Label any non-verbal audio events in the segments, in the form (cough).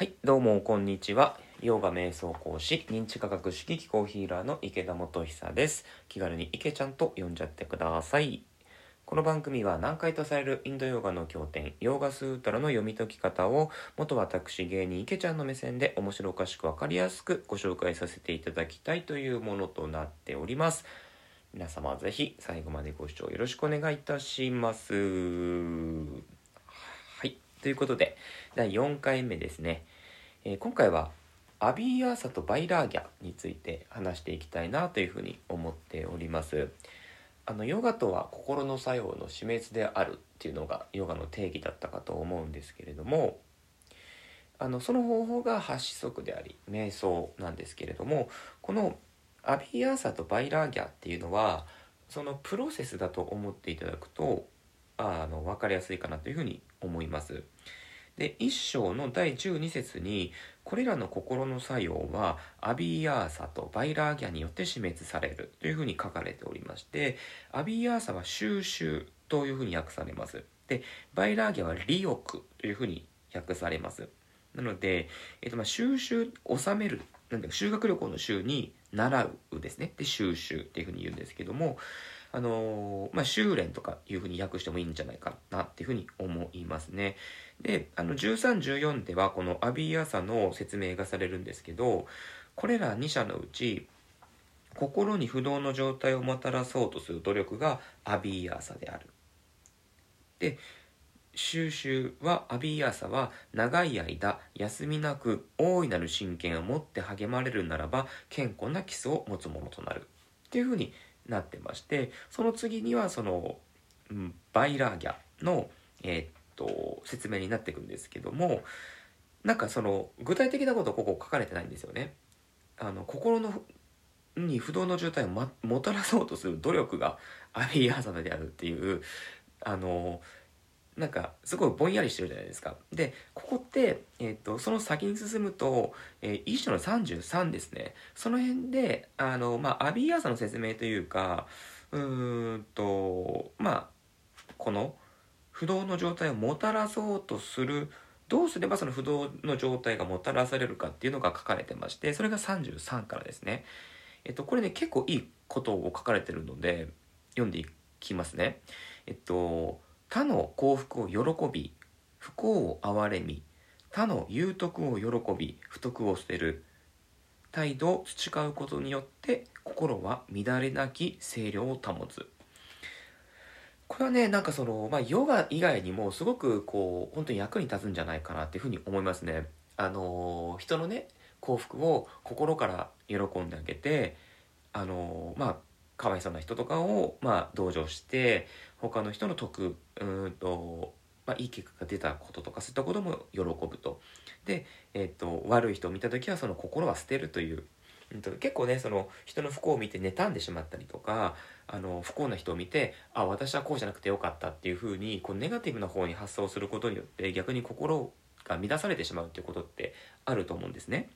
はい、どうもこんにちは。ヨガ瞑想講師、認知科学式気候ヒーラーの池田元久です。気軽に池ちゃんと呼んじゃってください。この番組は難解とされるインドヨガの経典、ヨーガスータラの読み解き方を、元私芸人池ちゃんの目線で面白おかしくわかりやすくご紹介させていただきたいというものとなっております。皆様ぜひ最後までご視聴よろしくお願いいたします。はい、ということで、第4回目ですね。えー今回はアビヤーサとヴァイラーギャについて話していきたいなというふうに思っております。あのヨガとは心の作用の死滅であるっていうのがヨガの定義だったかと思うんですけれどもあのその方法が八支則であり瞑想なんですけれどもこのアビヤーサとヴァイラーギャっていうのはそのプロセスだと思っていただくとあの分かりやすいかなというふうに思います。で一章の第12節にこれらの心の作用はアビーアーサとバイラーギャによって死滅されるというふうに書かれておりましてアビヤーサは修習というふうに訳されます。でヴァイラーギャは離欲というふうに訳されます。なので、えっと、まあ修習修めるなんで修学旅行の修に習うですね。で修習っていうふうに言うんですけどもあのーまあ、修練とかいうふうに訳してもいいんじゃないかなっていうふうに思いますね。で、あの1314ではこのアビーアサの説明がされるんですけど、これら2者のうち、心に不動の状態をもたらそうとする努力がアビーアーサである。で、収集はアビーアーサは長い間休みなく大いなる真剣を持って励まれるならば健康な基礎を持つものとなるっていうふうになってましてその次にはその、うん、バイラーギャの、えーっと説明になっていくんですけどもなんかその具体的なことここ書かれてないんですよね。あの心のに不動の状態を、ま、もたらそうとする努力がアビーアーサナであるっていうあのなんかすごいぼんやりしてるじゃないですか。でここって、えー、とその先に進むと、えー、一章の33ですねその辺であの、まあ、アビーアーサの説明というかうーんとまあこの不動の状態をもたらそうとするどうすればその不動の状態がもたらされるかっていうのが書かれてましてそれが33からですね。えっと、これね結構いいことを書かれてるので読んでいきますね。えっと他の幸福を喜び不幸を憐れみ他の有徳を喜び不徳を捨てる。態度を培うことによって心は乱れなき清涼を保つ。これはねなんかそのまあヨガ以外にもすごくこう本当に役に立つんじゃないかなっていうふうに思いますね。あの人のね幸福を心から喜んであげてあのまあかわいそうな人とかを、まあ、同情して他の人の得うんと、まあ、いい結果が出たこととかそういったことも喜ぶとで、えっと悪い人を見た時はその心は捨てるという、うんと、結構ねその人の不幸を見て妬んでしまったりとかあの不幸な人を見てあ私はこうじゃなくてよかったっていうふうにこうネガティブな方に発想することによって逆に心が乱されてしまうっていうことってあると思うんですね。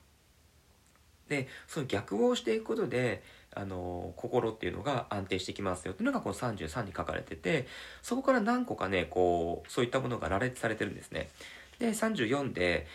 でその逆をしていくことであの心っていうのが安定してきますよっていうのがこの33に書かれててそこから何個かねこうそういったものが羅列されてるんですね。で34で、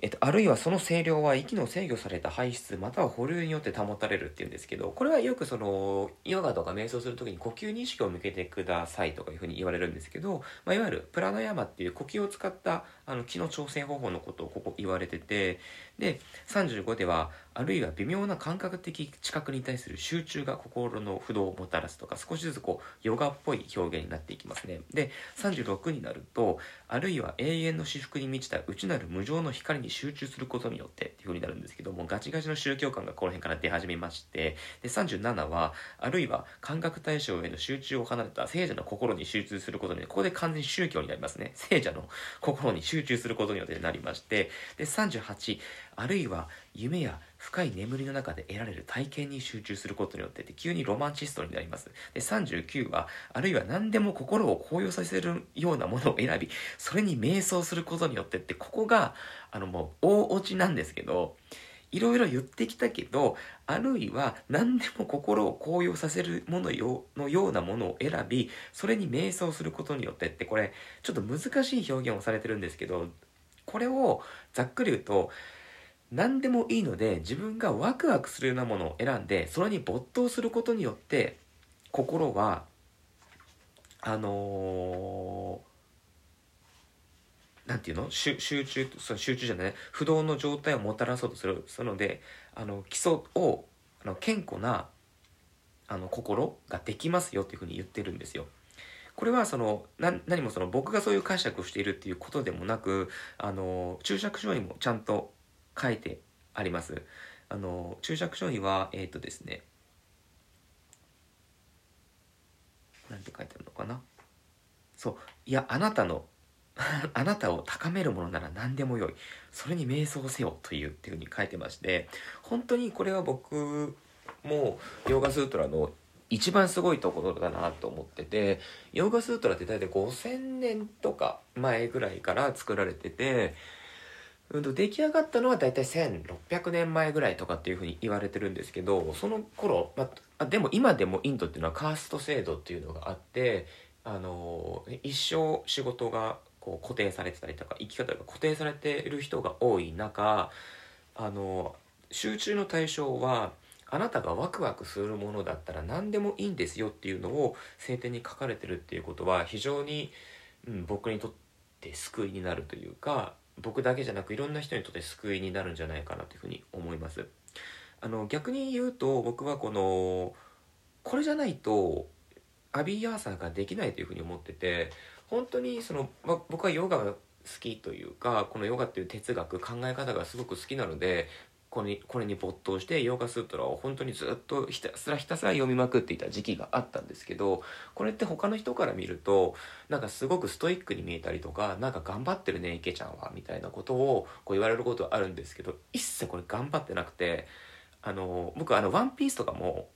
えっと、あるいはその声量は息の制御された排出または保留によって保たれるっていうんですけどこれはよくそのヨガとか瞑想する時に呼吸に意識を向けてくださいとかいうふうに言われるんですけど、まあ、いわゆるプラナヤマっていう呼吸を使ったあの気の調整方法のことをここ言われててで35ではあるいは微妙な感覚的知覚に対する集中が心の不動をもたらすとか少しずつこうヨガっぽい表現になっていきますね。で36になるとあるいは永遠の至福に満ちた内なる無常の光に集中することによってっていう風になるんですけどもガチガチの宗教観がこの辺から出始めましてで37はあるいは感覚対象への集中を離れた聖者の心に集中することによってここで完全に宗教になりますね。聖者の心に集中することによってなりましてで38あるいは夢や深い眠りの中で得られる体験に集中することによって急にロマンチストになります。で39はあるいは何でも心を高揚させるようなものを選びそれに瞑想することによってってここがあのもう大落ちなんですけどいろいろ言ってきたけどあるいは何でも心を高揚させるものよのようなものを選びそれに瞑想することによってってこれちょっと難しい表現をされてるんですけどこれをざっくり言うと何でもいいので自分がワクワクするようなものを選んでそれに没頭することによって心はあのー、なんていうの？集中そ集中じゃない不動の状態をもたらそうとする。そのであの基礎をあの健康なあの心ができますよっていうふうに言ってるんですよ。これはその何もその僕がそういう解釈をしているっていうことでもなくあの注釈書にもちゃんと書いてあります。あの注釈書にはえっ、ー、とですねなんて書いてあるのかな？そういやあなたの (laughs) あなたを高めるものなら何でもよいそれに瞑想せよというっていうふうに書いてまして本当にこれは僕もヨーガスートラの一番すごいところだなと思っててヨーガスートラって大体5000年とか前ぐらいから作られてて、うん、と出来上がったのは大体1600年前ぐらいとかっていうふうに言われてるんですけどその頃、まあ、でも今でもインドっていうのはカースト制度っていうのがあってあの一生仕事がこう固定されてたりとか生き方が固定されてる人が多い中あの集中の対象はあなたがワクワクするものだったら何でもいいんですよっていうのを聖典に書かれてるっていうことは非常に、うん、僕にとって救いになるというか僕だけじゃなくいろんな人にとって救いになるんじゃないかなというふうに思います。あの逆に言うと僕はこのこれじゃないとアビーアーサーができないというふうに思ってて本当にその、ま、僕はヨガが好きというかこのヨガっていう哲学考え方がすごく好きなのでこれにこれに没頭してヨーガスートラを本当にずっとひたすらひたすら読みまくっていた時期があったんですけどこれって他の人から見るとなんかすごくストイックに見えたりとかなんか頑張ってるね池ちゃんはみたいなことをこう言われることはあるんですけど一切これ頑張ってなくてあの僕あの「ワンピースとかも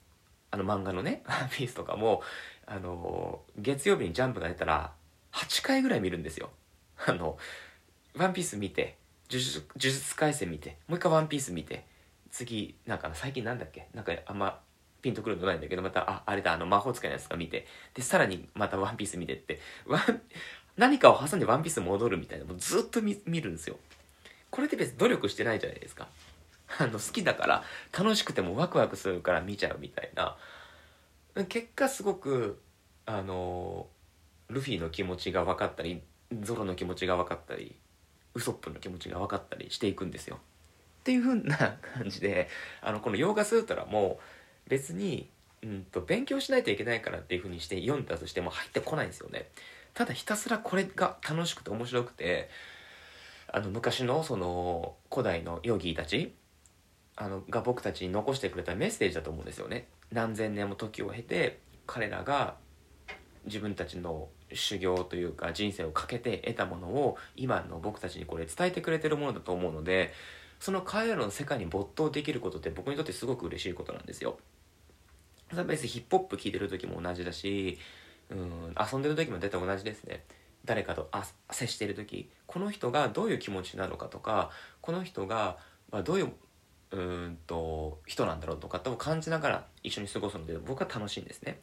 あの漫画のね「(laughs) ワンピースとかもあの月曜日にジャンプが出たら8回ぐらい見るんですよ。あのワンピース見て呪術呪術廻戦見てもう一回ワンピース見て次なんか最近なんだっけ？なんかあんまピンとくるのないんだけどまたああれだあの魔法使いのやつが見てでさらにまたワンピース見てってワン何かを挟んでワンピース戻るみたいなもうずっと見るんですよ。これって別に努力してないじゃないですか。あの好きだから楽しくてもワクワクするから見ちゃうみたいな。結果すごくあのルフィの気持ちが分かったりゾロの気持ちが分かったりウソップの気持ちが分かったりしていくんですよ。っていう風な感じで (laughs) あのこのヨーガスートラも別に、うんと、勉強しないといけないからっていう風にして読んだとしても入ってこないんですよね。ただひたすらこれが楽しくて面白くてあの昔のその古代のヨギーたちあのが僕たちに残してくれたメッセージだと思うんですよね。何千年も時を経て彼らが自分たちの修行というか人生をかけて得たものを今の僕たちにこれ伝えてくれてるものだと思うのでその彼らの世界に没頭できることって僕にとってすごく嬉しいことなんですよ。別にヒップホップ聴いてる時も同じだしうん遊んでる時も大体同じですね。誰かと接してる時この人がどういう気持ちなのかとかこの人が、ま、どういううんと人なんだろうとかと感じながら一緒に過ごすので僕は楽しいんですね。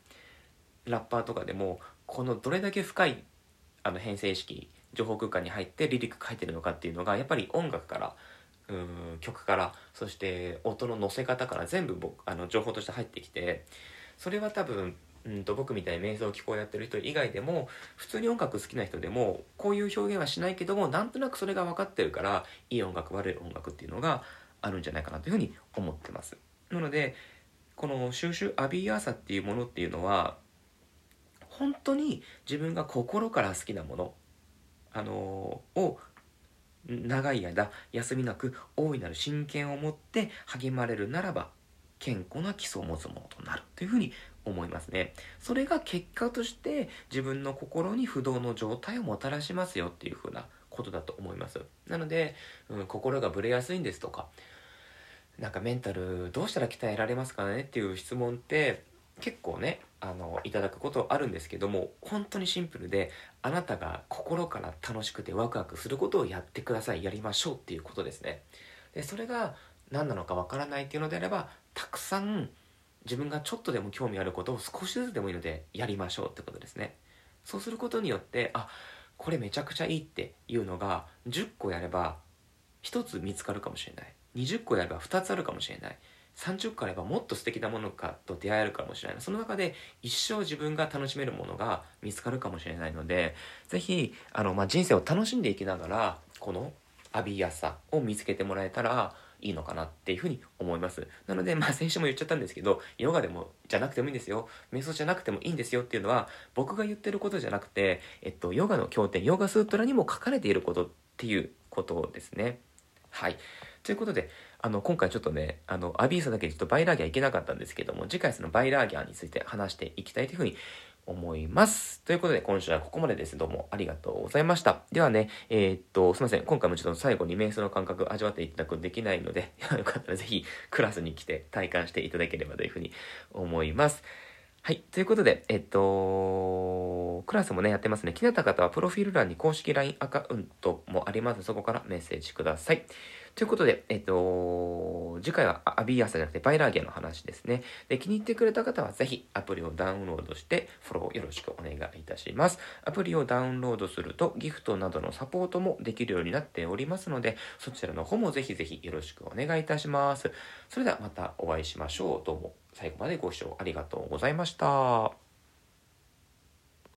ラッパーとかでもこのどれだけ深いあの編成式情報空間に入ってリリック書いてるのかっていうのがやっぱり音楽からうん曲からそして音の乗せ方から全部僕あの情報として入ってきてそれは多分うんと僕みたいに瞑想機構やってる人以外でも普通に音楽好きな人でもこういう表現はしないけどもなんとなくそれが分かってるからいい音楽悪い音楽っていうのがあるんじゃないかなというふうに思ってます。なのでこの収集アビーアーサっていうものっていうのは本当に自分が心から好きなもの、あのー、を長い間休みなく大いなる真剣を持って励まれるならば健康な基礎を持つものとなるというふうに思いますね。それが結果として自分の心に不動の状態をもたらしますよっていうふうなことだと思います。なので、うん、心がぶれやすいんですとかなんかメンタルどうしたら鍛えられますかねっていう質問って結構ねあのいただくことあるんですけども本当にシンプルであなたが心から楽しくてワクワクすることをやってくださいやりましょうっていうことですね。でそれが何なのかわからないっていうのであればたくさん自分がちょっとでも興味あることを少しずつでもいいのでやりましょうってことですね。そうすることによってあこれめちゃくちゃいいっていうのが10個やれば1つ見つかるかもしれない。20個やれば2つあるかもしれない。30個あればもっと素敵なものかと出会えるかもしれないその中で一生自分が楽しめるものが見つかるかもしれないので是非あの、まあ、人生を楽しんでいきながらこの浴びやすさを見つけてもらえたらいいのかなっていうふうに思います。なので、まあ先週も言っちゃったんですけど、ヨガでも、じゃなくてもいいんですよ。瞑想じゃなくてもいいんですよっていうのは、僕が言ってることじゃなくて、えっと、ヨガの経典、ヨガスートラにも書かれていることっていうことですね。はい。ということで、あの、今回ちょっとね、あの、アビーサだけでちょっとバイラーギャーいけなかったんですけども、次回そのバイラーギャについて話していきたいというふうに思います。ということで、今週はここまでです。どうもありがとうございました。ではね、えー、っと、すいません。今回もちょっと最後に瞑想の感覚味わっていただくできないので、(laughs) よかったらぜひクラスに来て体感していただければというふうに思います。はい。ということで、えっと、クラスもね、やってますね。気になった方は、プロフィール欄に公式 LINE アカウントもあります。そこからメッセージください。ということで、えっと、次回はアビーアサじゃなくてバイラーゲの話ですね。で、気に入ってくれた方はぜひアプリをダウンロードしてフォローよろしくお願いいたします。アプリをダウンロードするとギフトなどのサポートもできるようになっておりますので、そちらの方もぜひぜひよろしくお願いいたします。それではまたお会いしましょう。どうも最後までご視聴ありがとうございました。